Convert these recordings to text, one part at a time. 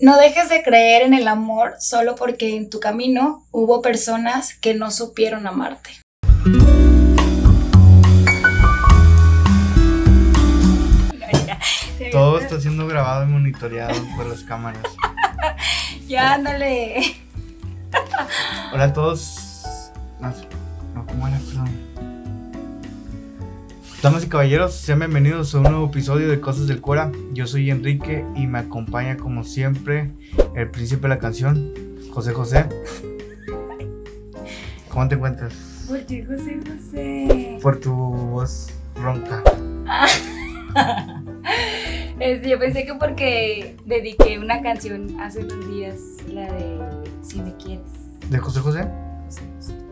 No dejes de creer en el amor solo porque en tu camino hubo personas que no supieron amarte. Todo está siendo grabado y monitoreado por las cámaras. Ya, ándale. Hola a todos. No, no, ¿cómo era? Perdón. Damas y caballeros, sean bienvenidos a un nuevo episodio de Cosas del Cora. Yo soy Enrique y me acompaña como siempre el príncipe de la canción, José José. ¿Cómo te encuentras? ¿Por qué José José? Por tu voz ronca. Este, yo pensé que porque dediqué una canción hace unos días, la de Si me quieres. ¿De José José? José José.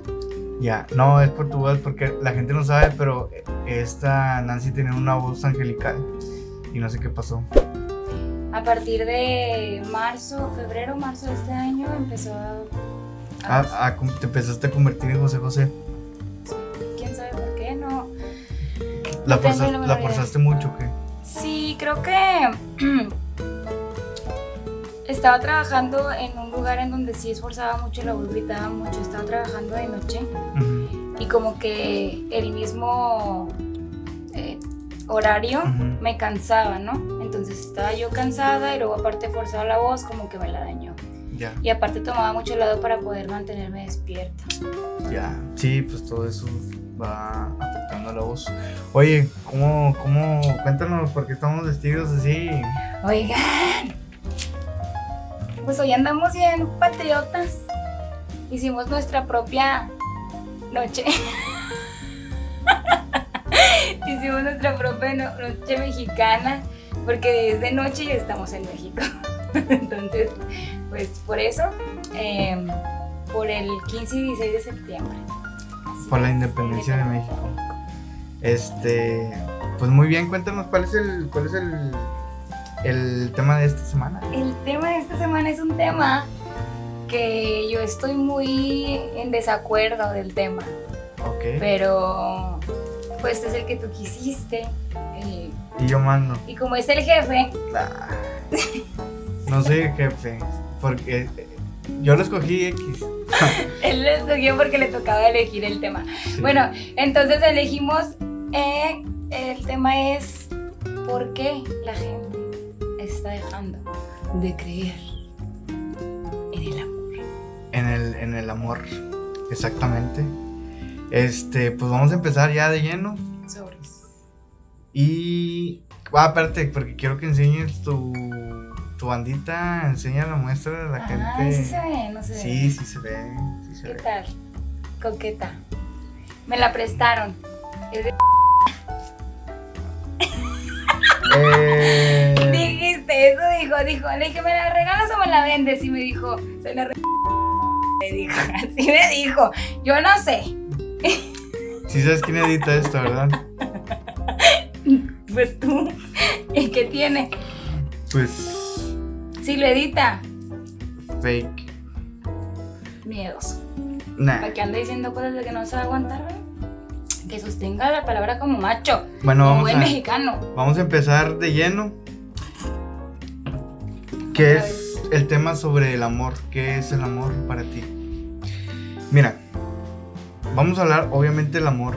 Ya, no, es por tu voz porque la gente no sabe, pero esta Nancy tenía una voz angelical y no sé qué pasó. A partir de marzo, febrero, marzo de este año empezó a... a- Ah, ah, ¿cómo te empezaste a convertir en José José. ¿Quién sabe por qué? No. ¿La, forza- la forzaste mucho o qué? Sí, creo que estaba trabajando en un lugar en donde sí esforzaba mucho, la voz gritaba mucho, estaba trabajando de noche Ujú, y como que el mismo eh, horario me cansaba, ¿no? Entonces estaba yo cansada y luego aparte forzaba la voz como que me la dañó. Ya, Y aparte tomaba mucho helado para poder mantenerme despierta. ya. Sí, pues todo eso va afectando a la voz. Oye, ¿cómo, cómo, cuéntanos por qué estamos vestidos así? Oigan, pues hoy andamos bien patriotas. Hicimos nuestra propia noche. Hicimos nuestra propia no- noche mexicana porque es de noche y estamos en México. Entonces, pues por eso, eh, por el 15 y 16 de septiembre. Así Por la independencia de México. Este, pues muy bien, cuéntanos cuál es el, cuál es el, el tema de esta semana. El tema de esta semana es un tema que yo estoy muy en desacuerdo del tema, Ok. pero pues es el que tú quisiste. Y yo mando. y como es el jefe, Ah, No soy el jefe, porque eh, yo lo escogí X. él lo escogió porque le tocaba elegir el tema. Sí. Bueno, entonces elegimos, eh, el tema es ¿por qué la gente está dejando de creer en el amor? En el, en el amor, exactamente. Este, pues vamos a empezar ya de lleno. Sobres. Y. Ah, espérate, porque quiero que enseñes tu, tu bandita. Enseña la muestra a la gente. Ay, sí se ve, no se ve. Sí, sí se ve. Sí se ¿Qué ve. tal? Coqueta. Me la prestaron. Es de- dijo, dijo. Le dije, ¿me la regalas o me la vendes? Y me dijo, se la. Me dijo, así me dijo. Yo no sé. sí sabes quién edita esto, ¿verdad? Pues tú. ¿Y qué tiene? Pues. Si lo edita. Fake. Miedos. Nah. ¿Para que ande diciendo cosas de que no se va a aguantar? güey? Que sostenga la palabra como macho. Bueno, como vamos buen a. mexicano. Vamos a empezar de lleno. ¿Qué es el tema sobre el amor? ¿Qué es el amor para ti? Mira, vamos a hablar obviamente del amor.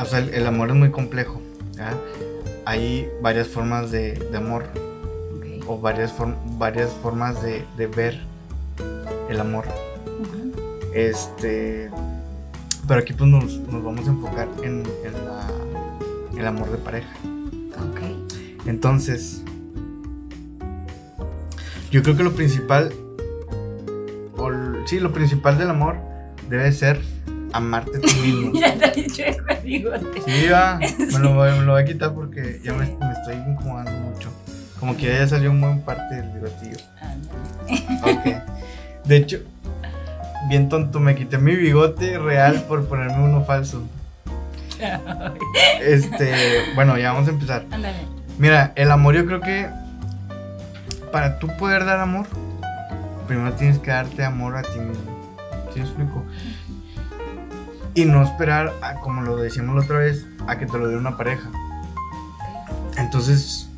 O sea, el, el amor es muy complejo. Hay varias formas de, de amor o varias, form- varias formas de, de ver el amor. Ujú. Este, pero aquí pues nos, nos vamos a enfocar en, en la- el amor de pareja. Ok. Entonces, yo creo que lo principal, o sí, lo principal del amor debe ser amarte tú mismo. Ya te he dicho eso, bigote. Sí, va, me lo, voy, me lo voy a quitar porque ya me, me estoy incomodando mucho. Como que ya salió un buen parte del bigotillo. Ok. De hecho, bien tonto, me quité mi bigote real por ponerme uno falso. Este, bueno, ya vamos a empezar. Ándale. Mira, el amor yo creo que para tú poder dar amor, primero tienes que darte amor a ti mismo. ¿Sí explico? Y no esperar, a, como lo decíamos la otra vez, a que te lo dé una pareja. Entonces,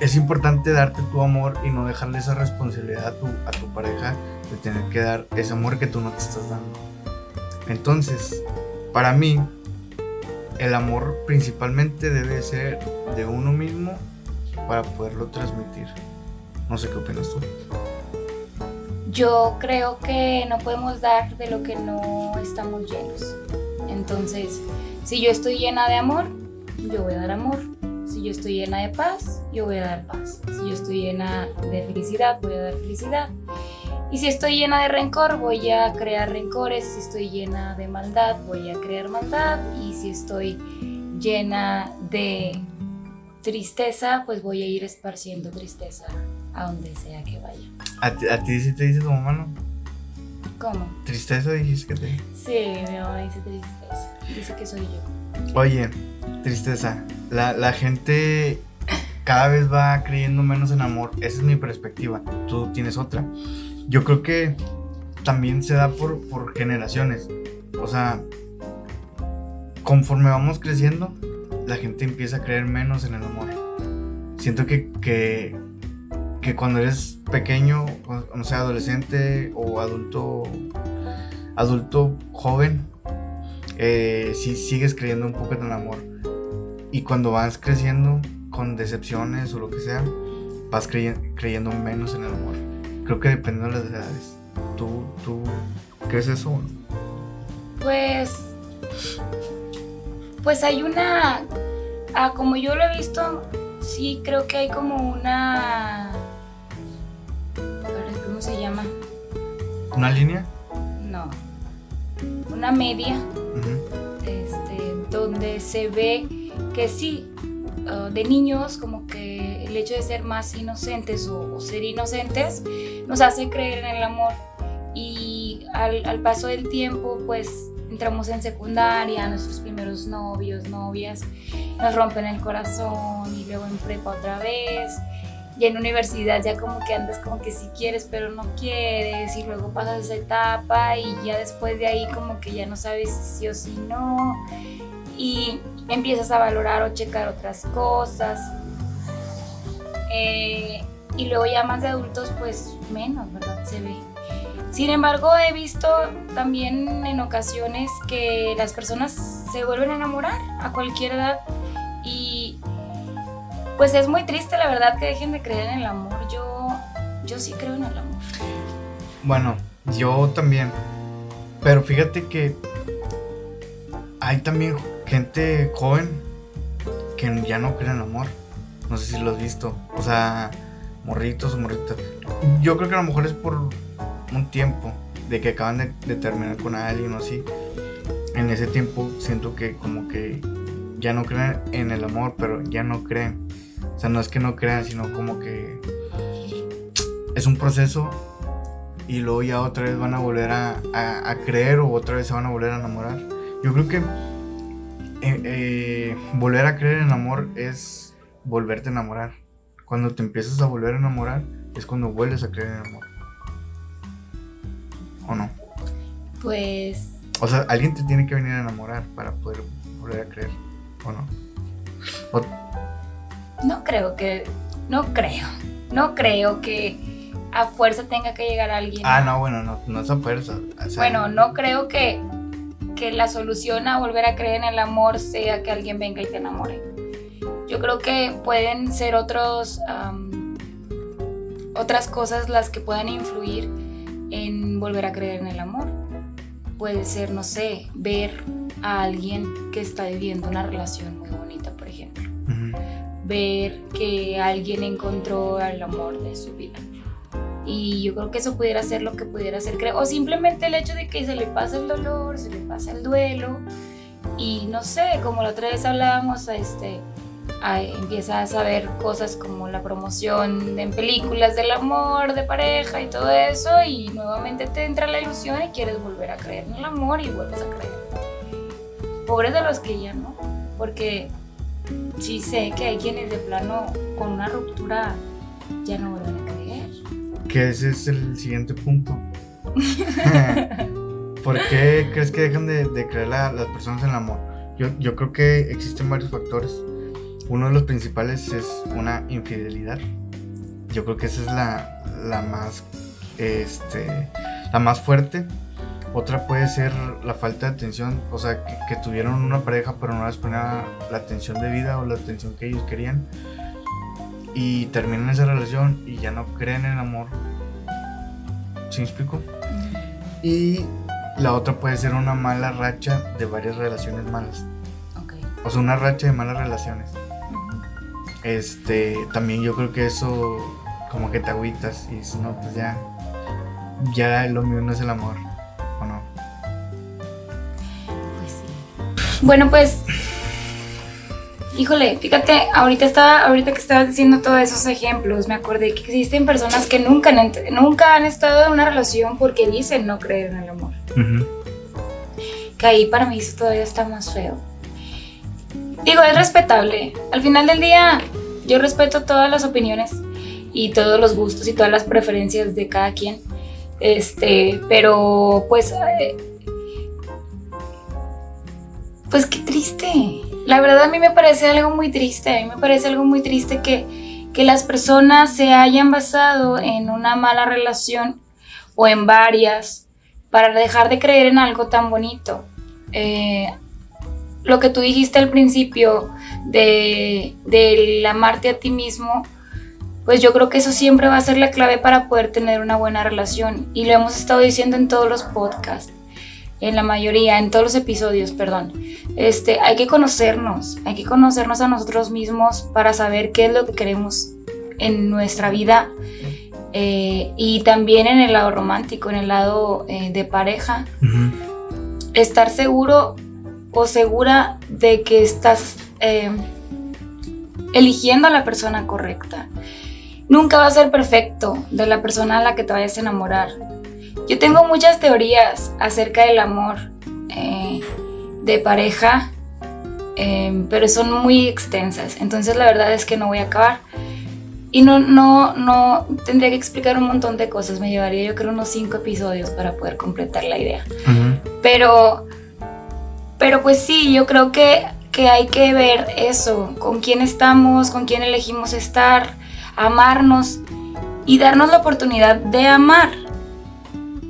es importante darte tu amor y no dejarle esa responsabilidad a tu, a tu pareja de tener que dar ese amor que tú no te estás dando. Entonces, para mí, el amor principalmente debe ser de uno mismo para poderlo transmitir. No sé qué opinas tú. Yo creo que no podemos dar de lo que no estamos llenos. Entonces, si yo estoy llena de amor, yo voy a dar amor. Si yo estoy llena de paz, yo voy a dar paz. Si yo estoy llena de felicidad, voy a dar felicidad. Y si estoy llena de rencor, voy a crear rencores. Si estoy llena de maldad, voy a crear maldad. Y si estoy llena de tristeza, pues voy a ir esparciendo tristeza a donde sea que vaya. ¿A ti, a ti sí te dice tu mamá, no? ¿Cómo? ¿Tristeza dijiste que te Sí, mi mamá dice tristeza. Dice que soy yo. Oye, tristeza. La, la gente cada vez va creyendo menos en amor. Esa es mi perspectiva. Tú tienes otra. Yo creo que también se da por, por generaciones. O sea, conforme vamos creciendo, la gente empieza a creer menos en el amor. Siento que, que, cuando eres pequeño, o sé, adolescente o adulto, adulto joven, eh, sí sigues creyendo un poco en el amor. Y cuando vas creciendo con decepciones o lo que sea, vas crey- creyendo menos en el amor. Creo que dependiendo de las edades. ¿Tú, tú crees eso o no? Pues. Pues hay una. Ah, como yo lo he visto, sí creo que hay como una. ¿Cómo se llama? ¿Una línea? No. Una media. Ujú. este, donde se ve que sí, uh, de niños como que el hecho de ser más inocentes o, o ser inocentes nos hace creer en el amor y al, al paso del tiempo pues entramos en secundaria, nuestros primeros novios, novias, nos rompen el corazón y luego en prepa otra vez. Y en universidad ya como que andas como que si quieres pero no quieres y luego pasas esa etapa y ya después de ahí como que ya no sabes si sí o si no y empiezas a valorar o checar otras cosas Eh, y luego ya más de adultos pues menos, ¿verdad? Se ve. Sin embargo he visto también en ocasiones que las personas se vuelven a enamorar a cualquier edad y pues es muy triste la verdad que dejen de creer en el amor. Yo, yo sí creo en el amor. Bueno, yo también. Pero fíjate que hay también gente joven que ya no cree en el amor. No sé si lo has visto. O sea, morritos o morritas. Yo creo que a lo mejor es por un tiempo de que acaban de, terminar con alguien o así. En ese tiempo siento que como que ya no creen en el amor, pero ya no creen. O sea, no es que no crean, sino como que es un proceso y luego ya otra vez van a volver a creer o otra vez se van a volver a enamorar. Yo creo que eh, eh, volver a creer en amor es volverte a enamorar. Cuando te empiezas a volver a enamorar es cuando vuelves a creer en amor. ¿O no? Pues O sea, alguien te tiene que venir a enamorar para poder volver a creer. ¿O no? O- no creo que, no creo, no creo que a fuerza tenga que llegar alguien. ah, no, bueno, no, no es a fuerza. o sea, Bueno, no creo que, que la solución a volver a creer en el amor sea que alguien venga y te enamore. Yo creo que pueden ser otros, am, otras cosas las que puedan influir en volver a creer en el amor. Puede ser, no sé, ver a alguien que está viviendo una relación muy bonita, por ejemplo. Ver que alguien encontró el amor de su vida. Y yo creo que eso pudiera ser lo que pudiera ser. O simplemente el hecho de que se le pasa el dolor, se le pasa el duelo. Y no sé, como la otra vez hablábamos, este, a- empieza a saber cosas como la promoción en películas del amor, de pareja y todo eso. Y nuevamente te entra la ilusión y quieres volver a creer en el amor y vuelves a creer. Pobres de los que ya no. Porque sí sé que hay quienes de plano con una ruptura ya no vuelven a creer. Que ese es el siguiente punto. ¿Por qué crees que dejan de, de creer la- las personas en el amor? Yo, yo creo que existen varios factores. Uno de los principales es una infidelidad. Yo creo que esa es la, la más este la más fuerte. Otra puede ser la falta de atención, o sea, que, tuvieron una pareja pero no les ponía la atención de vida o la atención que ellos querían. Y terminan esa relación y ya no creen en el amor. ¿Sí me explico? Y la otra puede ser una mala racha de varias relaciones malas. O sea, una racha de malas relaciones. Este, también yo creo que eso como que te agüitas y dices, no, pues ya, ya lo mío no es el amor, ¿o no? Pues sí. Bueno, pues, híjole, fíjate, ahorita estaba, ahorita que estabas diciendo todos esos ejemplos, me acordé que existen personas que nunca han, nunca han estado en una relación porque dicen no creer en el amor. Que ahí para mí eso todavía está más feo. Digo, es respetable. Al final del día, yo respeto todas las opiniones y todos los gustos y todas las preferencias de cada quien. Este, pero pues. Eh, pues qué triste. La verdad a mí me parece algo muy triste. A mí me parece algo muy triste que, que las personas se hayan basado en una mala relación o en varias para dejar de creer en algo tan bonito. Eh, lo que tú dijiste al principio de, del amarte a ti mismo, pues yo creo que eso siempre va a ser la clave para poder tener una buena relación. Y lo hemos estado diciendo en todos los podcasts, en la mayoría, en todos los episodios, perdón. Este, hay que conocernos, hay que conocernos a nosotros mismos para saber qué es lo que queremos en nuestra vida eh, y también en el lado romántico, en el lado eh, de pareja. Estar seguro o segura de que estás eh, eligiendo a la persona correcta. Nunca va a ser perfecto de la persona a la que te vayas a enamorar. Yo tengo muchas teorías acerca del amor de pareja, pero son muy extensas. Entonces la verdad es que no voy a acabar. Y no, no, no tendría que explicar un montón de cosas. Me llevaría yo creo unos cinco episodios para poder completar la idea. Pero, pero pues sí, yo creo que, que hay que ver eso, con quién estamos, con quién elegimos estar, amarnos y darnos la oportunidad de amar.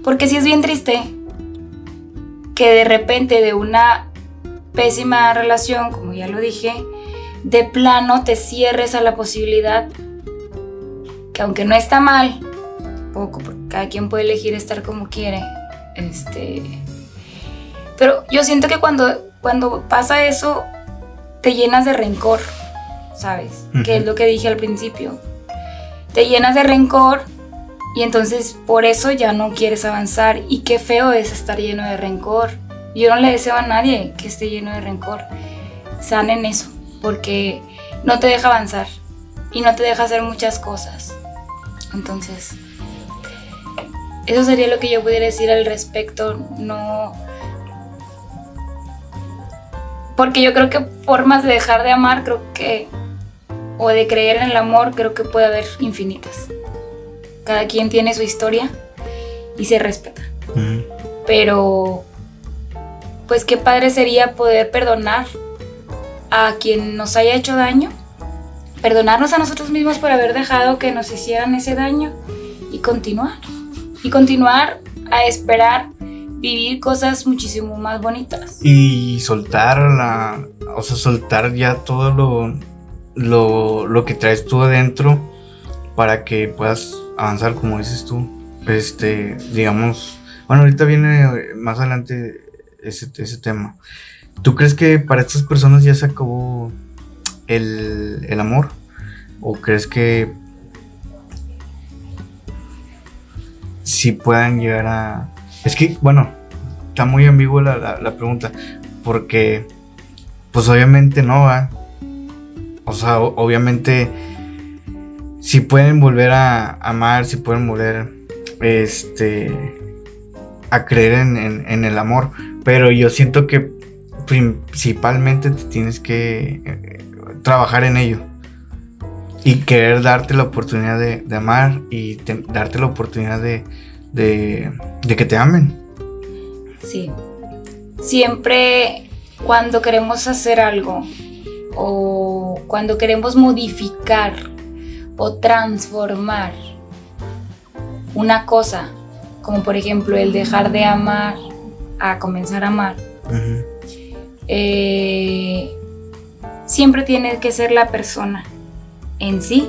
Porque sí es bien triste que de repente de una pésima relación, como ya lo dije, de plano te cierres a la posibilidad aunque no está mal, poco, porque cada quien puede elegir estar como quiere, este, pero yo siento que cuando, cuando pasa eso, te llenas de rencor, ¿sabes? Que es lo que dije al principio. Te llenas de rencor y entonces por eso ya no quieres avanzar. Y qué feo es estar lleno de rencor. Yo no le deseo a nadie que esté lleno de rencor. Sanen eso, porque no te deja avanzar y no te deja hacer muchas cosas. Entonces, eso sería lo que yo pudiera decir al respecto. No. Porque yo creo que formas de dejar de amar, creo que. O de creer en el amor, creo que puede haber infinitas. Cada quien tiene su historia y se respeta. Pero. Pues qué padre sería poder perdonar a quien nos haya hecho daño perdonarnos a nosotros mismos por haber dejado que nos hicieran ese daño y continuar. Y continuar a esperar vivir cosas muchísimo más bonitas. Y soltar la, o sea, soltar ya todo lo, lo, lo que traes tú adentro para que puedas avanzar, como dices tú. Este, digamos, bueno, ahorita viene más adelante ese, ese tema. ¿Tú crees que para estas personas ya se acabó el, amor? ¿O crees que si puedan llegar a... Es que, bueno, está muy ambigua la, la, pregunta, porque pues obviamente no va. O sea, obviamente si pueden volver a amar, si pueden volver este a creer en, en, el amor, pero yo siento que principalmente te tienes que eh, trabajar en ello. Y querer darte la oportunidad de, amar y darte la oportunidad de, de, que te amen. Sí. Siempre cuando queremos hacer algo o cuando queremos modificar o transformar una cosa, como por ejemplo el dejar de amar a comenzar a amar, eh, siempre tiene que ser la persona en sí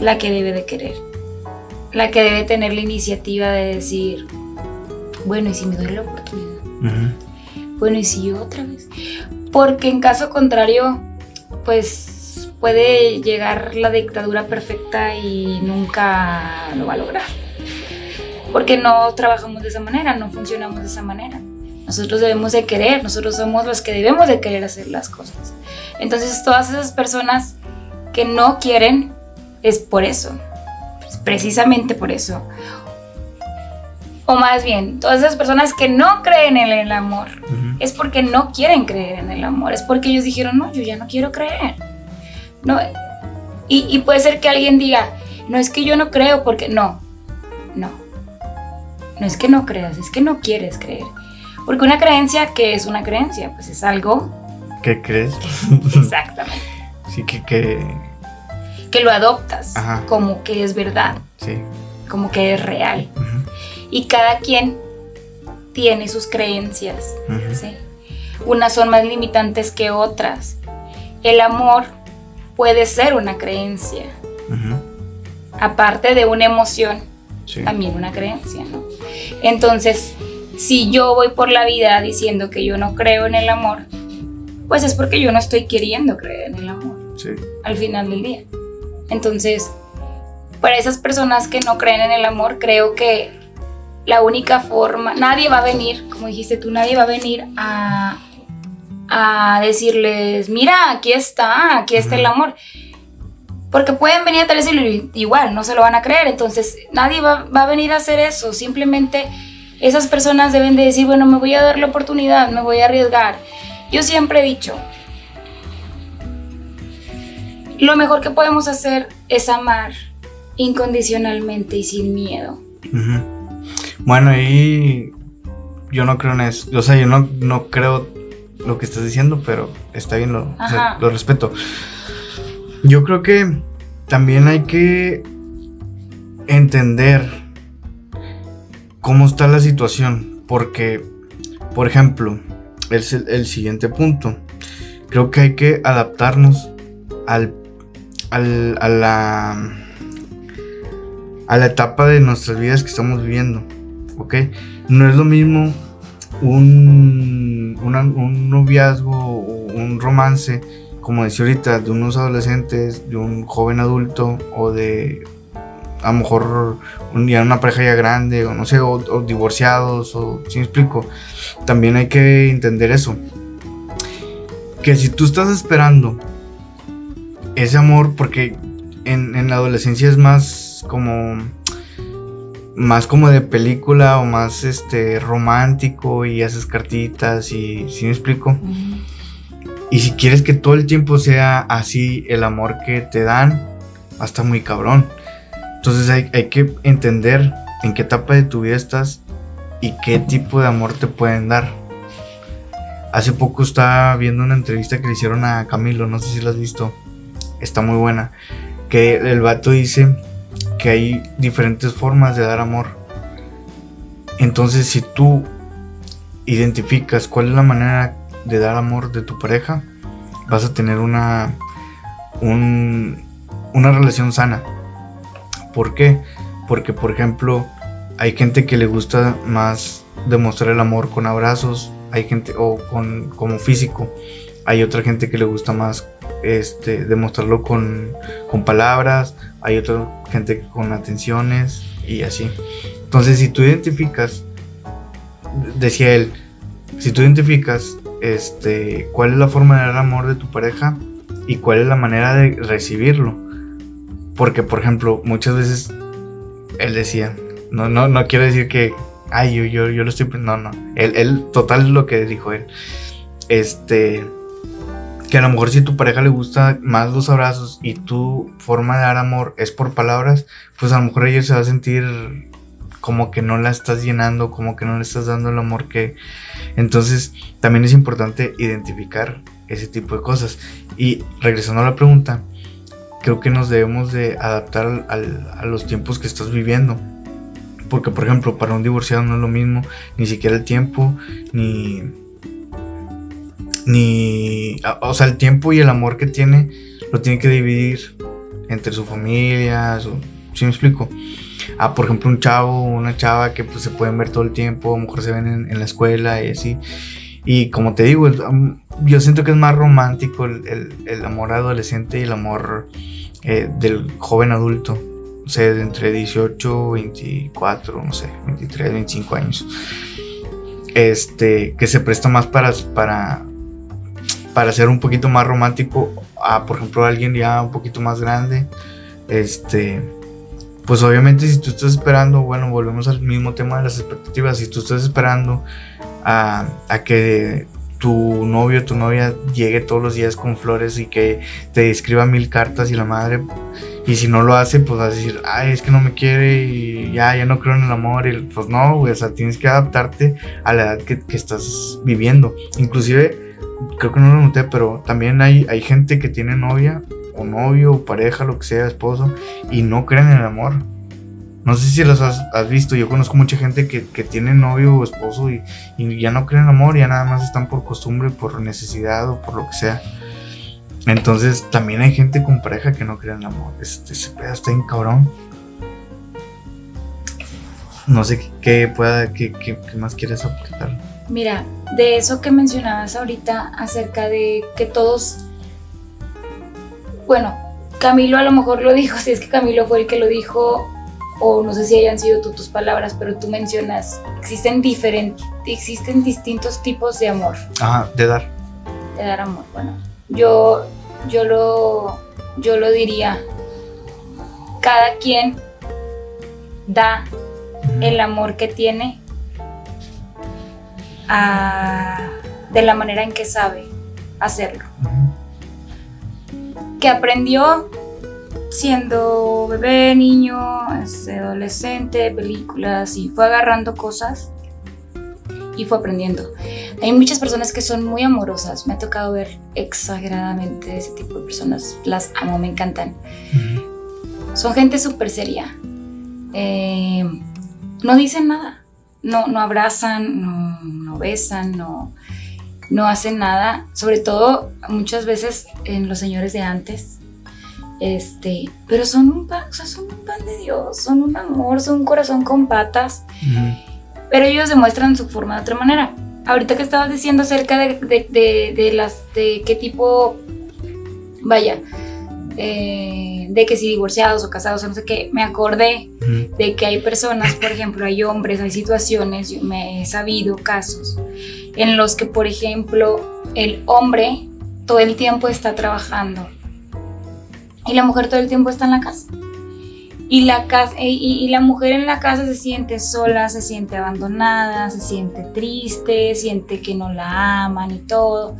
la que debe de querer, la que debe tener la iniciativa de decir, bueno, ¿y si me doy la oportunidad? Bueno, ¿y si otra vez? Porque en caso contrario, pues puede llegar la dictadura perfecta y nunca lo va a lograr. Porque no trabajamos de esa manera, no funcionamos de esa manera. Nosotros debemos de querer, nosotros somos los que debemos de querer hacer las cosas. Entonces todas esas personas que no quieren es por eso, precisamente por eso. O más bien, todas esas personas que no creen en el amor es porque no quieren creer en el amor, es porque ellos dijeron, no, yo ya no quiero creer. No, y, y puede ser que alguien diga, no es que yo no creo porque no, no. No es que no creas, es que no quieres creer. Porque una creencia, ¿qué es una creencia? Pues es algo... ¿Qué crees? Exactamente. sí, que... que... que lo adoptas como que es verdad. Sí. Como que es real. Y cada quien tiene sus creencias. ¿sí? Unas son más limitantes que otras. El amor puede ser una creencia. Aparte de una emoción, también una creencia, ¿no? Entonces, si yo voy por la vida diciendo que yo no creo en el amor, pues es porque yo no estoy queriendo creer en el amor. Sí. Al final del día. Entonces, para esas personas que no creen en el amor, creo que la única forma, nadie va a venir, como dijiste tú, nadie va a venir a, a decirles, mira, aquí está, aquí está el amor. Porque pueden venir a tal igual, no se lo van a creer. Entonces, nadie va, va a venir a hacer eso. Simplemente esas personas deben de decir, bueno, me voy a dar la oportunidad, me voy a arriesgar. Yo siempre he dicho, lo mejor que podemos hacer es amar incondicionalmente y sin miedo. Bueno, y yo no creo en eso. O sea, yo no, no creo lo que estás diciendo, pero está bien, lo, lo respeto. Yo creo que también hay que entender cómo está la situación. Porque, por ejemplo, es el, siguiente punto. Creo que hay que adaptarnos al, a, la, a la etapa de nuestras vidas que estamos viviendo. ¿Ok? No es lo mismo un, un noviazgo o un romance, como decía ahorita, de unos adolescentes, de un joven adulto o de a lo mejor día una pareja ya grande, o no sé, o, divorciados, o si me explico, también hay que entender eso. Que si tú estás esperando ese amor, porque en, la adolescencia es más como más como de película o más este romántico y haces cartitas y si me explico. Y si quieres que todo el tiempo sea así el amor que te dan, hasta muy cabrón. Entonces hay, que entender en qué etapa de tu vida estás y qué tipo de amor te pueden dar. Hace poco estaba viendo una entrevista que le hicieron a Camilo, no sé si la has visto, está muy buena, que el vato dice que hay diferentes formas de dar amor. Entonces si tú identificas cuál es la manera de dar amor de tu pareja, vas a tener una, una relación sana. ¿Por qué? Porque, por ejemplo, hay gente que le gusta más demostrar el amor con abrazos, hay gente, o con, como físico, hay otra gente que le gusta más este, demostrarlo con, con palabras, hay otra gente con atenciones y así. Entonces, si tú identificas, decía él, si tú identificas este, cuál es la forma de dar amor de tu pareja y cuál es la manera de recibirlo, porque, por ejemplo, muchas veces él decía, no, no, no quiero decir que, ay, yo, yo, yo lo estoy, no, no, él, él, total lo que dijo él, este, que a lo mejor si tu pareja le gusta más los abrazos y tu forma de dar amor es por palabras, pues a lo mejor ella se va a sentir como que no la estás llenando, como que no le estás dando el amor que... Entonces también es importante identificar ese tipo de cosas. Y regresando a la pregunta, creo que nos debemos de adaptar a los tiempos que estás viviendo. Porque, por ejemplo, para un divorciado no es lo mismo, ni siquiera el tiempo, ni... Ni... O sea, el tiempo y el amor que tiene, lo tiene que dividir entre su familia, su, ¿sí me explico? Ah, por ejemplo, un chavo, una chava que pues se pueden ver todo el tiempo, a lo mejor se ven en, la escuela y así. Y como te digo, yo siento que es más romántico el, el, amor adolescente y el amor eh, del joven adulto. O sea, de entre 18, 24, no sé, 23, 25 años. Este, que se presta más para, para, para ser un poquito más romántico a, por ejemplo, alguien ya un poquito más grande. Este, pues obviamente si tú estás esperando, bueno, volvemos al mismo tema de las expectativas, si tú estás esperando a, que tu novio, tu novia llegue todos los días con flores y que te escriba mil cartas y la madre, y si no lo hace, pues vas a decir, ay, es que no me quiere y ya, ya no creo en el amor, y pues no, güey, o sea, tienes que adaptarte a la edad que, que estás viviendo. Inclusive, creo que no lo noté, pero también hay, hay gente que tiene novia o novio o pareja, lo que sea, esposo, y no creen en el amor. No sé si los has, visto, yo conozco mucha gente que, tiene novio o esposo y, ya no creen en amor, ya nada más están por costumbre, por necesidad o por lo que sea. Entonces también hay gente con pareja que no cree en amor. Este, se pedo está en cabrón. No sé qué, pueda, qué, qué, qué más quieres aportar. Mira, de eso que mencionabas ahorita acerca de que todos bueno, Camilo a lo mejor lo dijo, si es que Camilo fue el que lo dijo, o no sé si hayan sido tú tus palabras, pero tú mencionas, existen diferentes, existen distintos tipos de amor. Ajá, de dar. De dar amor, bueno. Yo, yo lo, yo lo diría, cada quien da el amor que tiene de la manera en que sabe hacerlo. Que aprendió siendo bebé, niño, este, adolescente, películas y fue agarrando cosas y fue aprendiendo. Hay muchas personas que son muy amorosas, me ha tocado ver exageradamente ese tipo de personas, las amo, me encantan. Son gente súper seria, eh, no dicen nada, no, no abrazan, no, no besan, no no hacen nada, sobre todo muchas veces en los señores de antes. Este, pero son un pan, son un pan de Dios, son un amor, son un corazón con patas. Pero ellos demuestran su forma de otra manera. Ahorita que estabas diciendo acerca de, las de qué tipo, vaya, eh, de que si divorciados o casados o no sé qué, me acordé de que hay personas, por ejemplo, hay hombres, hay situaciones, yo me he sabido casos en los que, por ejemplo, el hombre todo el tiempo está trabajando y la mujer todo el tiempo está en la casa. Y la, casa, y, la mujer en la casa se siente sola, se siente abandonada, se siente triste, siente que no la aman y todo.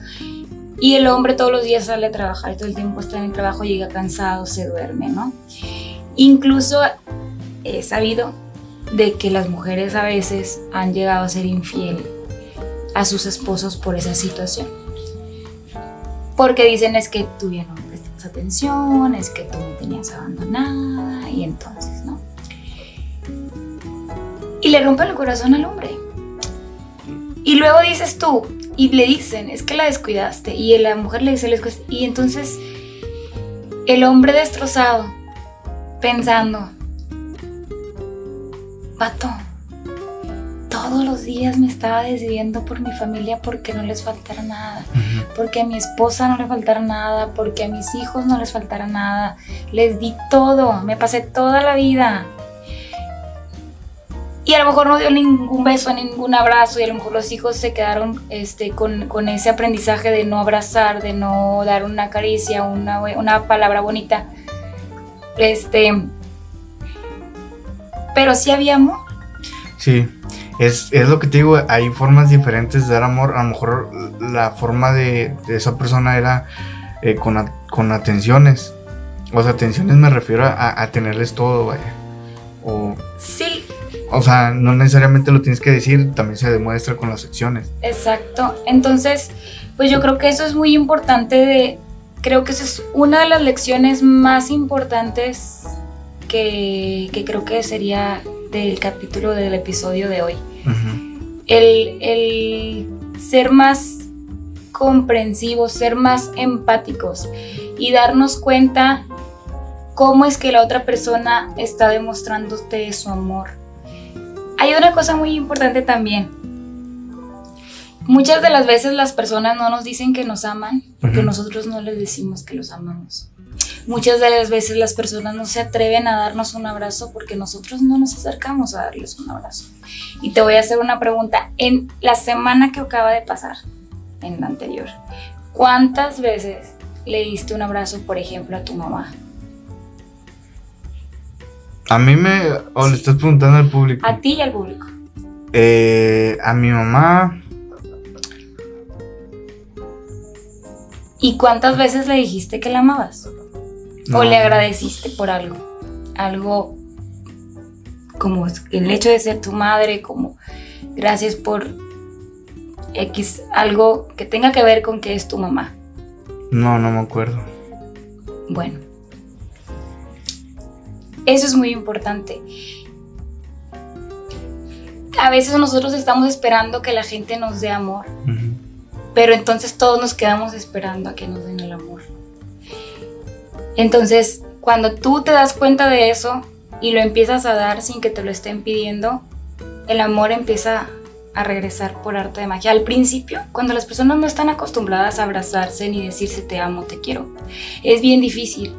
Y el hombre todos los días sale a trabajar y todo el tiempo está en el trabajo, llega cansado, se duerme, ¿no? Incluso he sabido de que las mujeres a veces han llegado a ser infieles a sus esposos por esa situación. Porque dicen es que tú ya no me atención, es que tú me tenías abandonada y entonces, ¿no? Y le rompen el corazón al hombre. Y luego dices tú, y le dicen, es que la descuidaste. Y la mujer le dice, y entonces el hombre destrozado, pensando, pato, todos los días me estaba decidiendo por mi familia porque no les faltara nada, porque a mi esposa no le faltara nada, porque a mis hijos no les faltara nada. Les di todo, me pasé toda la vida. Y a lo mejor no dio ningún beso, ningún abrazo, y a lo mejor los hijos se quedaron este, con, ese aprendizaje de no abrazar, de no dar una caricia, una, una palabra bonita. Este, pero sí había amor. Sí. Es, lo que te digo, hay formas diferentes de dar amor. A lo mejor la forma de, esa persona era eh, con, atenciones. O sea, atenciones me refiero a, tenerles todo, vaya. O, sí. O sea, no necesariamente lo tienes que decir, también se demuestra con las acciones. Exacto. Entonces, Pues yo creo que eso es muy importante de, creo que esa es una de las lecciones más importantes que, que creo que sería del capítulo del episodio de hoy. El, el ser más comprensivos, ser más empáticos y darnos cuenta cómo es que la otra persona está demostrándote su amor. Hay una cosa muy importante también. Muchas de las veces las personas no nos dicen que nos aman porque Ujú. nosotros no les decimos que los amamos. Muchas de las veces las personas no se atreven a darnos un abrazo porque nosotros no nos acercamos a darles un abrazo. Y te voy a hacer una pregunta. En la semana que acaba de pasar, en la anterior, ¿cuántas veces le diste un abrazo, por ejemplo, a tu mamá? A mí me. O le estás preguntando al público. A ti y al público. Eh, a mi mamá. ¿Y cuántas veces le dijiste que la amabas? no. ¿O le agradeciste por algo? Algo como el hecho de ser tu madre, como gracias por X, algo que tenga que ver con que es tu mamá. No, no me acuerdo. Bueno, eso es muy importante. A veces nosotros estamos esperando que la gente nos dé amor, pero entonces todos nos quedamos esperando a que nos den el amor. Entonces, cuando tú te das cuenta de eso y lo empiezas a dar sin que te lo estén pidiendo, el amor empieza a regresar por arte de magia. Al principio, cuando las personas no están acostumbradas a abrazarse ni decirse te amo, te quiero, es bien difícil.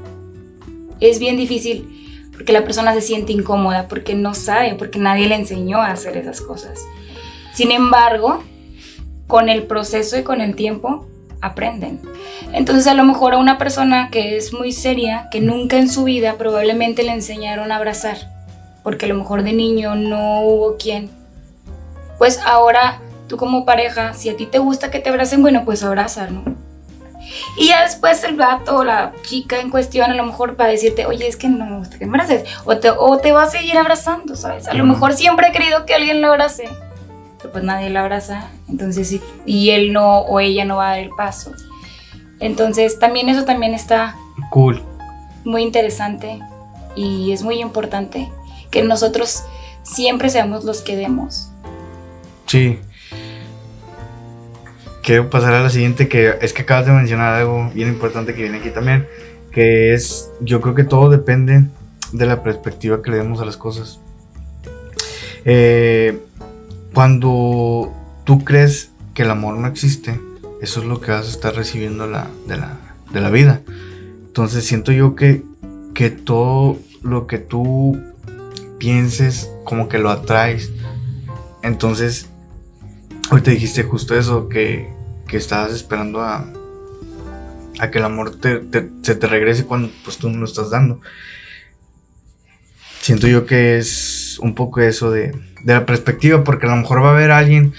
Es bien difícil porque la persona se siente incómoda, porque no sabe, porque nadie le enseñó a hacer esas cosas. Sin embargo, con el proceso y con el tiempo, aprenden. Entonces a lo mejor a una persona que es muy seria, que nunca en su vida probablemente le enseñaron a abrazar, porque a lo mejor de niño no hubo quien, pues ahora tú como pareja, si a ti te gusta que te abracen, bueno, pues abraza, ¿no? Y ya después el vato o la chica en cuestión a lo mejor va a decirte, oye, es que no me gusta que me abraces. O te, o te va a seguir abrazando, ¿sabes? A lo mejor siempre he querido que alguien lo abrace, pero pues nadie lo abraza. Entonces, sí, y él no o ella no va a dar el paso. Entonces, también eso también está Cool. muy interesante y es muy importante que nosotros siempre seamos los que demos. Sí. Quiero pasar a la siguiente, que es que acabas de mencionar algo bien importante que viene aquí también, que es, yo creo que todo depende de la perspectiva que le demos a las cosas. Eh, cuando tú crees que el amor no existe, eso es lo que vas a estar recibiendo la- de, la, de la vida. Entonces siento yo que, que todo lo que tú pienses, como que lo atraes. Entonces, ahorita dijiste justo eso, que, que estabas esperando a, a que el amor te, te- se te regrese cuando pues, tú no lo estás dando. Siento yo que es un poco eso de, de la perspectiva, porque a lo mejor va a haber alguien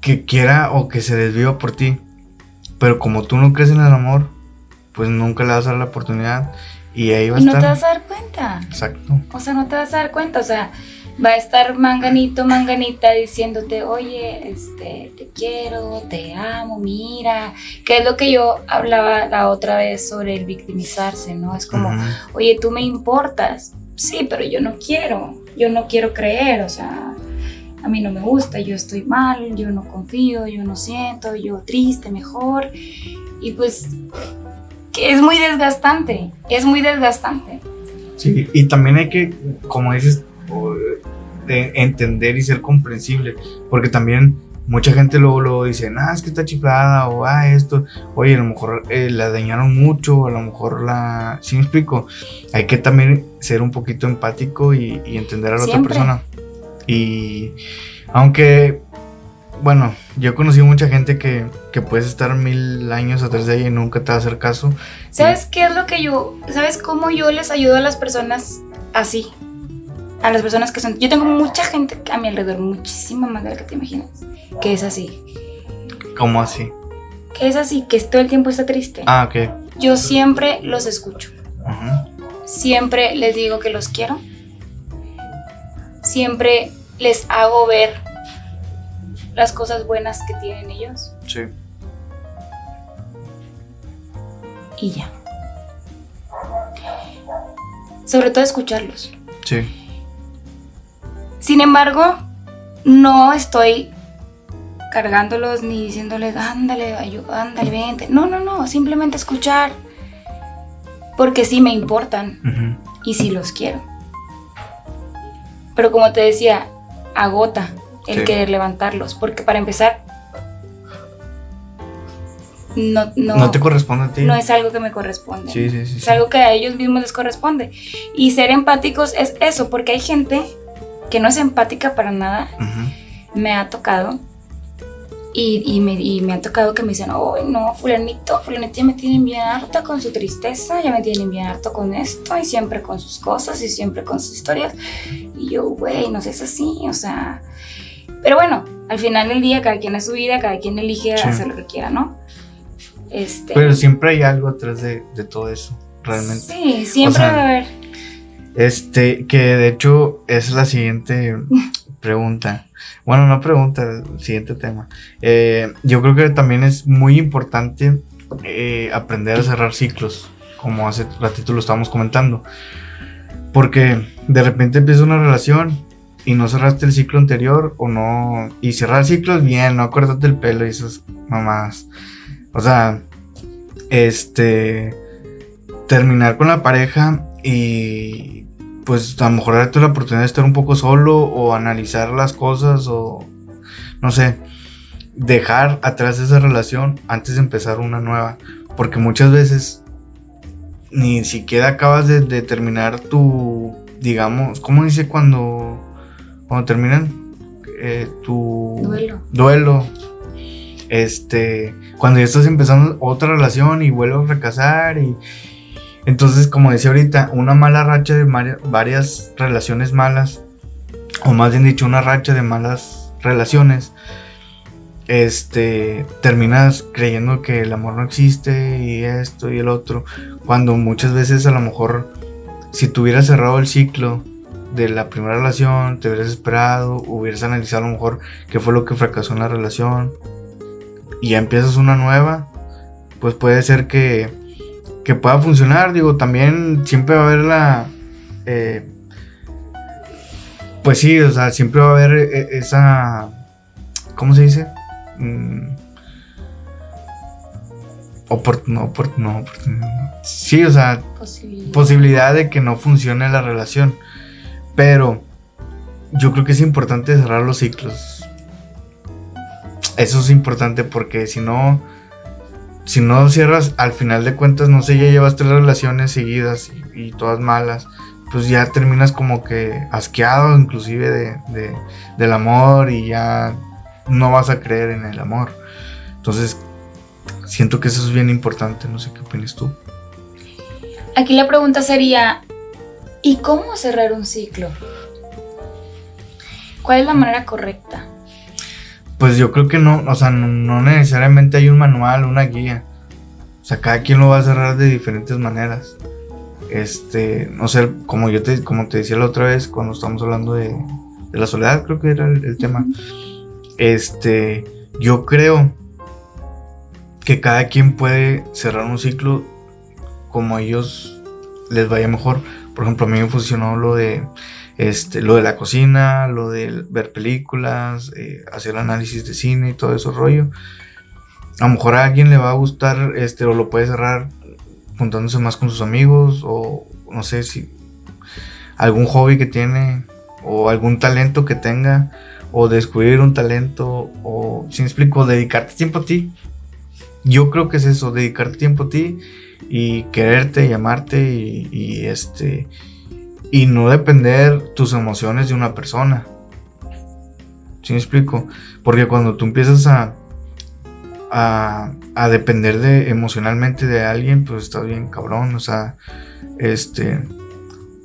que quiera o que se desvió por ti, pero como tú no crees en el amor, pues nunca le vas a dar la oportunidad y ahí va a Y no estar. te vas a dar cuenta. Exacto. O sea, no te vas a dar cuenta. O sea, va a estar manganito, manganita diciéndote, oye, este, te quiero, te amo, mira. Que es lo que yo hablaba la otra vez sobre el victimizarse, ¿no? Es como, oye, tú me importas. Sí, pero yo no quiero. Yo no quiero creer. O sea, a mí no me gusta. Yo estoy mal. Yo no confío. Yo no siento. Yo triste, mejor. Y pues, que es muy desgastante. Es muy desgastante. Sí, y también hay que, como dices, o, de entender y ser comprensible, porque también mucha gente luego, luego dice, ah, es que está chiflada, o ah, esto, oye, a lo mejor eh, la dañaron mucho, a lo mejor la... ¿Sí me explico? Hay que también ser un poquito empático y, y entender a la Siempre. otra persona. Y aunque, bueno, yo he conocido mucha gente que, que puedes estar mil años atrás de ella y nunca te va a hacer caso. ¿Sabes qué es lo que yo, sabes cómo yo les ayudo a las personas así? A las personas que son, yo tengo mucha gente a mi alrededor, muchísima más de la que te imaginas, que es así, ¿Cómo así? que es así, que todo el tiempo está triste. Ah, ok. Yo siempre los escucho, Ujú. siempre les digo que los quiero, siempre les hago ver las cosas buenas que tienen ellos Sí. y ya. Sobre todo escucharlos. Sí. Sin embargo, no estoy cargándolos ni diciéndoles, ándale, ándale, vente. No, no, no, simplemente escuchar. Porque sí me importan y sí los quiero. Pero como te decía, agota el querer levantarlos. Porque para empezar, no, no, te corresponde a ti. No es algo que me corresponde. Sí, sí, sí, es algo que a ellos mismos les corresponde. Y ser empáticos es eso, porque hay gente que no es empática para nada. Me ha tocado. Y, me, ha tocado que me dicen, oh, no, fulanito, fulanito ya me tienen bien harta con su tristeza, ya me tienen bien harto con esto, y siempre con sus cosas, y siempre con sus historias. Y yo, güey, no sé, es así, o sea... Pero bueno, al final del día, cada quien es su vida, cada quien elige hacer lo que quiera, ¿no? Este... Pero siempre hay algo atrás de, todo eso, realmente. Sí, siempre va a haber. Este, que de hecho es la siguiente pregunta. Bueno, no pregunta, el siguiente tema. Eh, yo creo que también es muy importante eh, aprender a cerrar ciclos, como hace ratito lo estábamos comentando. Porque de repente empieza una relación y no cerraste el ciclo anterior o no. Y cerrar ciclos bien, no cortarte el pelo y esas mamás. O sea, este. Terminar con la pareja y pues a lo mejor darte la oportunidad de estar un poco solo o analizar las cosas o no sé, dejar atrás esa relación antes de empezar una nueva. Porque muchas veces ni siquiera acabas de, terminar tu, digamos, ¿cómo dice cuando, cuando terminan? Eh, tu duelo. duelo. Este, cuando ya estás empezando otra relación y vuelves a fracasar y, entonces, como decía ahorita, una mala racha de varias relaciones malas, o más bien dicho, una racha de malas relaciones, este, terminas creyendo que el amor no existe y esto y el otro, cuando muchas veces a lo mejor, si tú hubieras cerrado el ciclo de la primera relación, te hubieras esperado, hubieras analizado a lo mejor qué fue lo que fracasó en la relación, y ya empiezas una nueva, pues puede ser que que pueda funcionar. Digo, también siempre va a haber la... Eh, pues sí, o sea, siempre va a haber eh, esa... ¿Cómo se dice? Mm, no, no, sí, o sea, posibilidad. posibilidad de que no funcione la relación. Pero yo creo que es importante cerrar los ciclos. Eso es importante porque si no si no cierras, al final de cuentas, no sé, ya llevas tres relaciones seguidas y, todas malas, pues ya terminas como que asqueado inclusive de, del amor y ya no vas a creer en el amor. Entonces, siento que eso es bien importante, no sé qué opinas tú. Aquí la pregunta sería, ¿y cómo cerrar un ciclo? ¿Cuál es la manera correcta? Pues yo creo que no, o sea, no, necesariamente hay un manual, una guía. O sea, cada quien lo va a cerrar de diferentes maneras. Este, no sé, como yo te, como te decía la otra vez cuando estábamos hablando de, la soledad, creo que era el, tema. Este, yo creo que cada quien puede cerrar un ciclo como a ellos les vaya mejor. Por ejemplo, a mí me funcionó lo de este, lo de la cocina, lo de ver películas, eh, hacer análisis de cine y todo eso rollo. A lo mejor a alguien le va a gustar, este, o lo puede cerrar juntándose más con sus amigos, o no sé si algún hobby que tiene, o algún talento que tenga, o descubrir un talento, o, si me explico, dedicarte tiempo a ti. Yo creo que es eso, dedicarte tiempo a ti y quererte y amarte y, y este y no depender tus emociones de una persona. ¿Sí me explico? Porque cuando tú empiezas a, a, depender de emocionalmente de alguien, pues estás bien cabrón. O sea, este,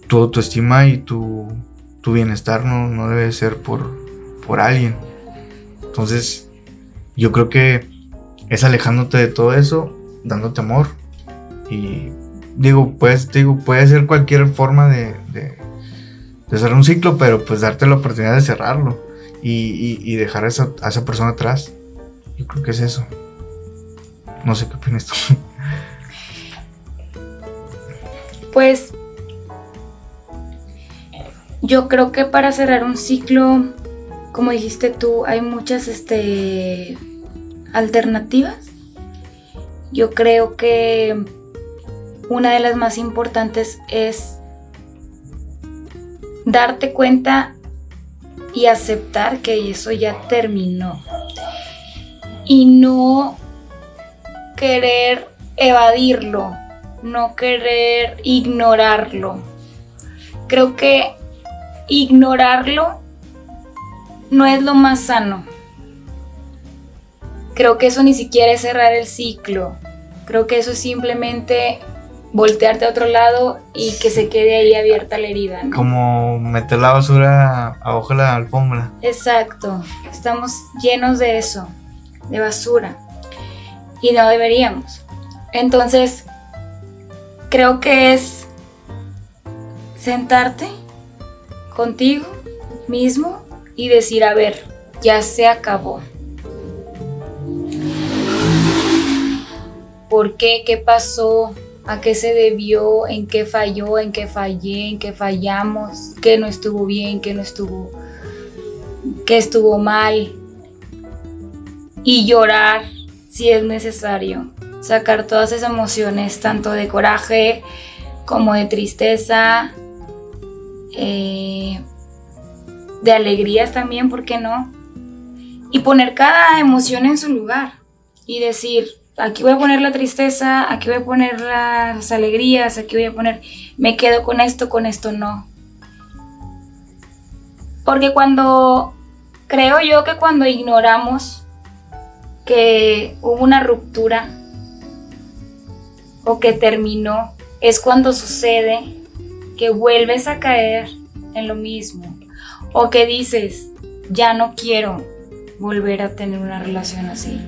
tu autoestima y tu, tu bienestar no, no, debe ser por, por alguien. Entonces, yo creo que es alejándote de todo eso, dándote amor y digo, pues, digo, puede ser cualquier forma de, de, cerrar un ciclo, pero pues darte la oportunidad de cerrarlo y, dejar a esa, a esa, persona atrás. Yo creo que es eso. No sé qué opinas tú. Pues yo creo que para cerrar un ciclo, como dijiste tú, hay muchas este, alternativas. Yo creo que una de las más importantes es darte cuenta y aceptar que eso ya terminó. Y no querer evadirlo, no querer ignorarlo. Creo que ignorarlo no es lo más sano. Creo que eso ni siquiera es cerrar el ciclo. Creo que eso es simplemente voltearte a otro lado y que se quede ahí abierta la herida. Como meter la basura abajo de la alfombra. Exacto. Estamos llenos de eso, de basura. Y no deberíamos. Entonces, creo que es sentarte contigo mismo y decir, a ver, ya se acabó. ¿Por qué? ¿Qué pasó? ¿A qué se debió? ¿En qué falló? ¿En qué fallé? ¿En qué fallamos? ¿Qué no estuvo bien? ¿Qué no estuvo? ¿Qué estuvo mal? Y llorar si es necesario. Sacar todas esas emociones, tanto de coraje como de tristeza, eh, de alegrías también, ¿por qué no? Y poner cada emoción en su lugar y decir, aquí voy a poner la tristeza, aquí voy a poner las alegrías, aquí voy a poner, me quedo con esto, con esto no. Porque cuando, creo yo que cuando ignoramos que hubo una ruptura o que terminó, es cuando sucede que vuelves a caer en lo mismo o que dices, ya no quiero volver a tener una relación así.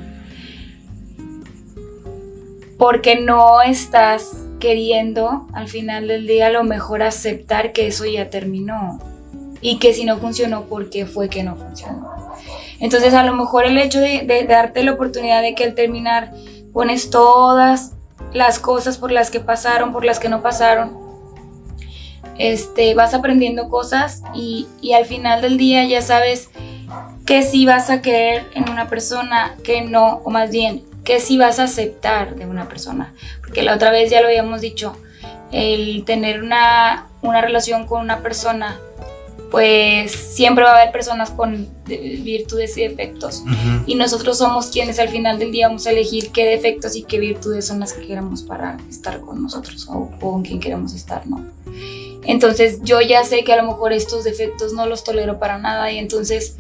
Porque no estás queriendo al final del día a lo mejor aceptar que eso ya terminó y que si no funcionó, ¿por qué fue que no funcionó? Entonces a lo mejor el hecho de, darte la oportunidad de que al terminar pones todas las cosas por las que pasaron, por las que no pasaron, este, vas aprendiendo cosas y, al final del día ya sabes que sí vas a querer en una persona, que no, o más bien, que sí vas a aceptar de una persona. Porque la otra vez ya lo habíamos dicho, el tener una, relación con una persona, pues siempre va a haber personas con virtudes y defectos. Y nosotros somos quienes al final del día vamos a elegir qué defectos y qué virtudes son las que queremos para estar con nosotros o, o con quien queremos estar, ¿no? Entonces yo ya sé que a lo mejor estos defectos no los tolero para nada y entonces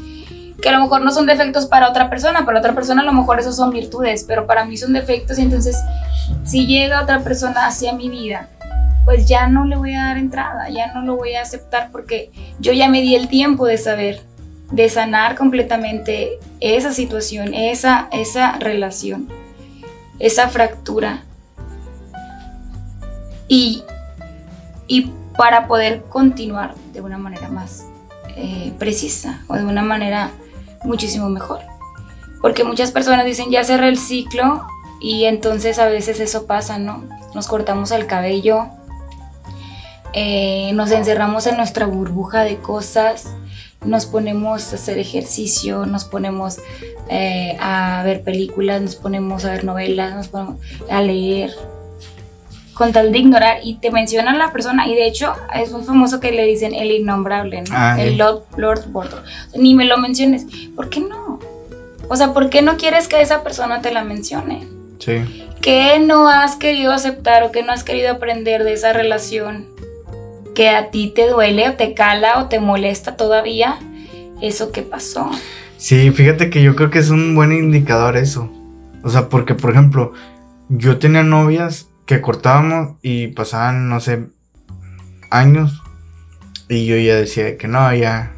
que a lo mejor no son defectos para otra persona, para otra persona a lo mejor esos son virtudes, pero para mí son defectos y entonces si llega otra persona hacia mi vida, pues ya no le voy a dar entrada, ya no lo voy a aceptar porque yo ya me di el tiempo de saber, de sanar completamente esa situación, esa, esa relación, esa fractura. Y, y para poder continuar de una manera más eh, precisa o de una manera muchísimo mejor. Porque muchas personas dicen ya cerré el ciclo y entonces a veces eso pasa, ¿no? Nos cortamos el cabello, eh, nos encerramos en nuestra burbuja de cosas, nos ponemos a hacer ejercicio, nos ponemos eh, a ver películas, nos ponemos a ver novelas, nos ponemos a leer, con tal de ignorar y te mencionan la persona y de hecho es muy famoso que le dicen el innombrable, ¿no? Ah, el Lord, Lord Ni me lo menciones. ¿Por qué no? O sea, ¿por qué no quieres que esa persona te la mencione? Sí. ¿Qué no has querido aceptar o qué no has querido aprender de esa relación que a ti te duele o te cala o te molesta todavía eso que pasó? Sí, fíjate que yo creo que es un buen indicador eso. O sea, porque por ejemplo, yo tenía novias que cortábamos y pasaban, no sé, años. Y yo ya decía que no, ya,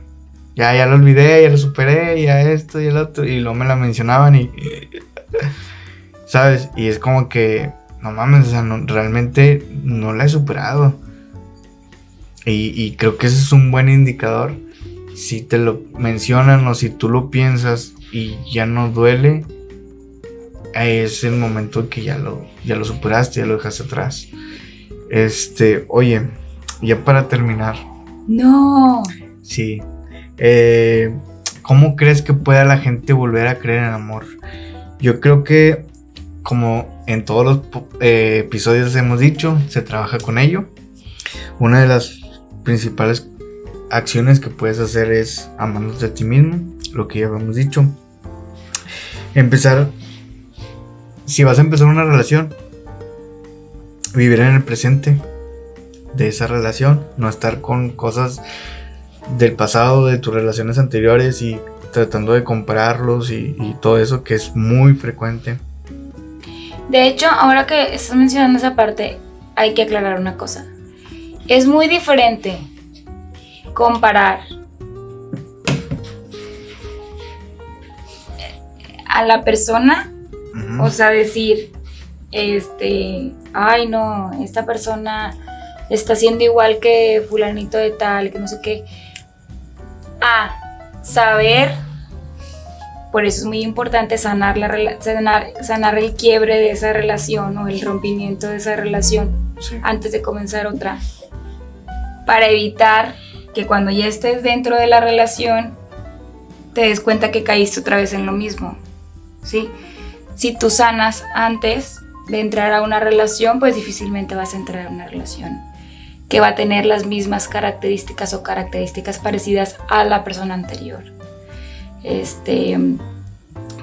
ya, ya lo olvidé, ya lo superé, ya esto y el otro. Y luego me la mencionaban y, ¿sabes? Y es como que, no mames, o sea, realmente no la he superado. Y, y creo que ese es un buen indicador. Si te lo mencionan o si tú lo piensas y ya no duele, es el momento que ya lo, ya lo superaste, ya lo dejaste atrás. Este, oye, ya para terminar. No. Sí. Eh, ¿Cómo crees que pueda la gente volver a creer en el amor? Yo creo que, como en todos los eh, episodios hemos dicho, se trabaja con ello. Una de las principales acciones que puedes hacer es amarnos de ti mismo, lo que ya hemos dicho. Empezar, si vas a empezar una relación, vivir en el presente de esa relación, no estar con cosas del pasado, de tus relaciones anteriores y tratando de compararlos y, todo eso que es muy frecuente. De hecho, ahora que estás mencionando esa parte, hay que aclarar una cosa. Es muy diferente comparar a la persona, o sea, decir, este, ay no, esta persona está haciendo igual que fulanito de tal, que no sé qué, a saber, por eso es muy importante sanar, la, sanar, sanar el quiebre de esa relación o el rompimiento de esa relación antes de comenzar otra, para evitar que cuando ya estés dentro de la relación te des cuenta que caíste otra vez en lo mismo, ¿sí? Si tú sanas antes de entrar a una relación, pues difícilmente vas a entrar a una relación que va a tener las mismas características o características parecidas a la persona anterior. Este,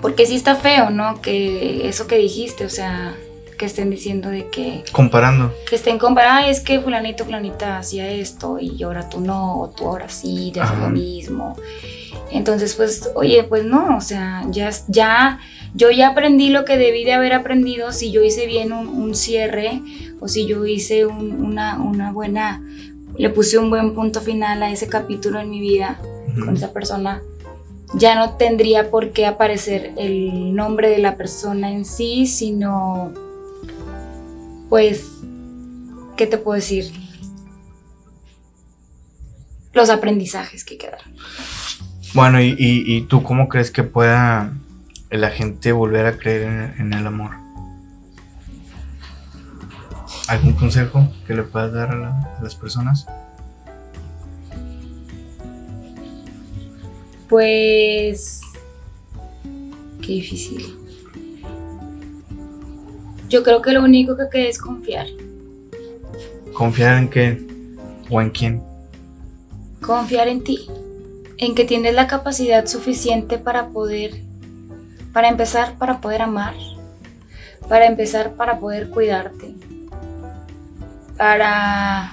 porque sí está feo, ¿no? Que eso que dijiste, o sea, que estén diciendo de que... Comparando. Que estén comparando, es que fulanito, fulanita hacía esto y ahora tú no, o tú ahora sí, te haces lo mismo. Entonces, pues, oye, pues no, o sea, ya, ya, yo ya aprendí lo que debí de haber aprendido si yo hice bien un, cierre o si yo hice una, una buena, le puse un buen punto final a ese capítulo en mi vida con esa persona, ya no tendría por qué aparecer el nombre de la persona en sí, sino, pues, ¿qué te puedo decir? Los aprendizajes que quedaron. Bueno, ¿y, tú cómo crees que pueda la gente volver a creer en, el amor? ¿Algún consejo que le puedas dar a, las personas? Pues... Qué difícil. Yo creo que lo único que queda es confiar. ¿Confiar en qué? ¿O en quién? Confiar en ti en que tienes la capacidad suficiente para poder, para empezar, para poder amar, para empezar, para poder cuidarte, para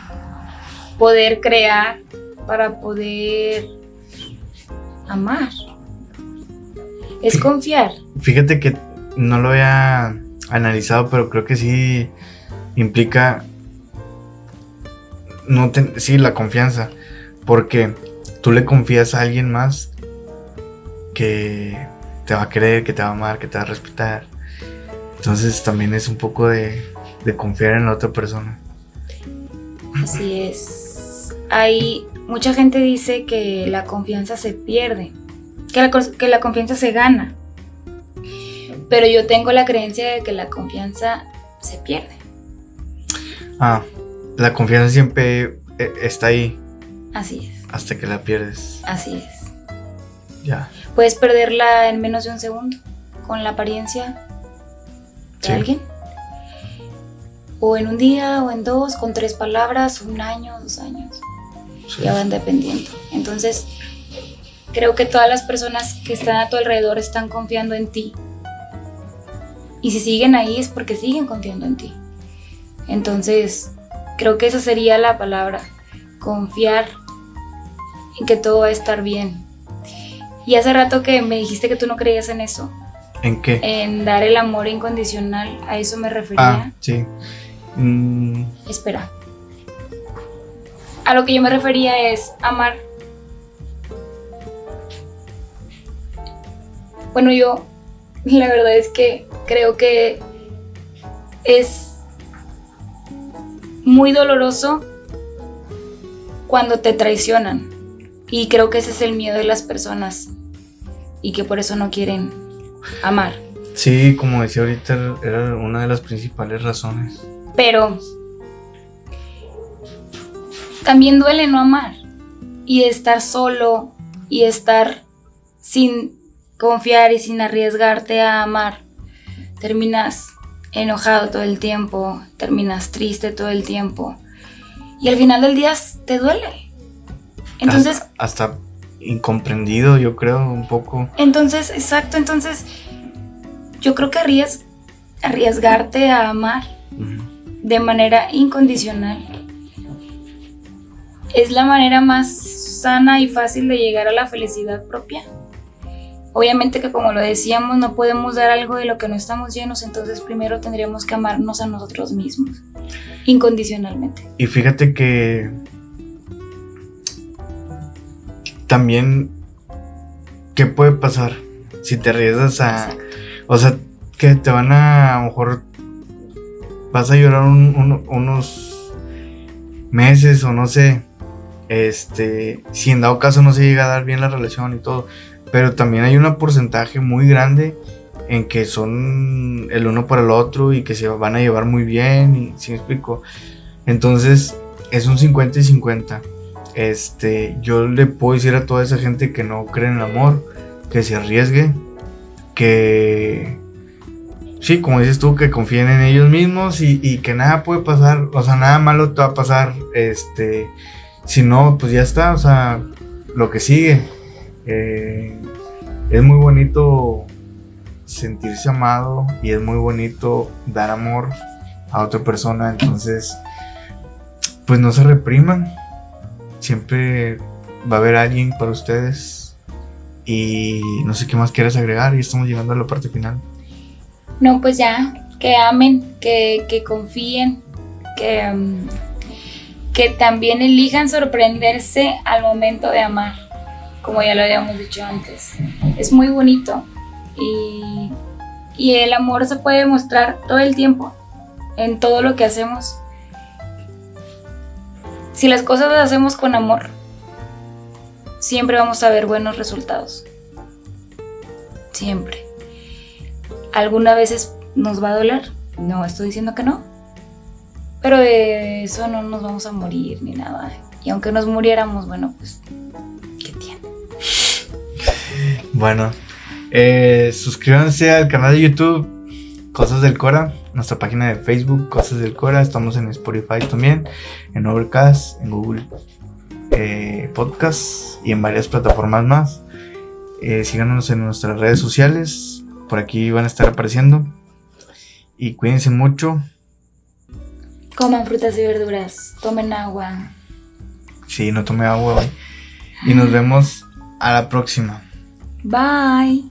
poder crear, para poder amar. Es confiar. Fíjate que no lo había analizado, pero creo que sí implica no sí la confianza, porque tú le confías a alguien más que te va a creer, que te va a amar, que te va a respetar. Entonces también es un poco de, confiar en la otra persona. Así es. Hay mucha gente dice que la confianza se pierde, que la, que la confianza se gana. Pero yo tengo la creencia de que la confianza se pierde. Ah, la confianza siempre eh, está ahí. Así es hasta que la pierdes. Así es. Ya. Puedes perderla en menos de un segundo con la apariencia de alguien. O en un día, o en dos, con tres palabras, un año, dos años. Ya van dependiendo. Entonces, creo que todas las personas que están a tu alrededor están confiando en ti. Y si siguen ahí es porque siguen confiando en ti. Entonces, creo que esa sería la palabra. Confiar en que todo va a estar bien. Y hace rato que me dijiste que tú no creías en eso. ¿En qué? En dar el amor incondicional, a eso me refería. Ah, sí. Mm. Espera. A lo que yo me refería es amar. Bueno, yo la verdad es que creo que es muy doloroso cuando te traicionan. Y creo que ese es el miedo de las personas y que por eso no quieren amar. Sí, como decía ahorita, era una de las principales razones. Pero también duele no amar y estar solo y estar sin confiar y sin arriesgarte a amar. Terminas enojado todo el tiempo, terminas triste todo el tiempo y al final del día te duele. Entonces... Hasta, incomprendido, yo creo, un poco. Entonces, exacto, entonces yo creo que arriesgarte a amar de manera incondicional es la manera más sana y fácil de llegar a la felicidad propia. Obviamente que como lo decíamos, no podemos dar algo de lo que no estamos llenos, entonces primero tendríamos que amarnos a nosotros mismos, incondicionalmente. Y fíjate que también, ¿qué puede pasar si te arriesgas a... O sea, que te van a, a lo mejor, vas a llorar unos meses o no sé, este, si en dado caso no se llega a dar bien la relación y todo, pero también hay un porcentaje muy grande en que son el uno para el otro y que se van a llevar muy bien, y si me explico. Entonces, es un 50 y 50. Este, yo le puedo decir a toda esa gente que no cree en el amor, que se arriesgue, que sí, como dices tú, que confíen en ellos mismos y, y, que nada puede pasar, o sea, nada malo te va a pasar, este, si no, pues ya está, o sea, lo que sigue. Eh, es muy bonito sentirse amado y es muy bonito dar amor a otra persona. Entonces, pues no se repriman. Siempre va a haber alguien para ustedes. Y no sé qué más quieres agregar y estamos llegando a la parte final. No, pues ya, que amen, que, confíen, que, mm, que también elijan sorprenderse al momento de amar como ya lo habíamos dicho antes. Es muy bonito y, y el amor se puede mostrar todo el tiempo, en todo lo que hacemos. Si las cosas las hacemos con amor, siempre vamos a ver buenos resultados. Siempre. ¿Alguna veces nos va a doler? No estoy diciendo que no. Pero de eso no nos vamos a morir ni nada. Y aunque nos muriéramos, bueno, pues bueno, eh, suscríbanse al canal de YouTube Cosas del Cora, nuestra página de Facebook Cosas del Cora, estamos en Spotify también, en Overcast, en Google eh, Podcast y en varias plataformas más. Eh, síganos en nuestras redes sociales, por aquí van a estar apareciendo. Y cuídense mucho. Coman frutas y verduras, tomen agua. Sí, no tome agua hoy. Y nos vemos a la próxima. Bye.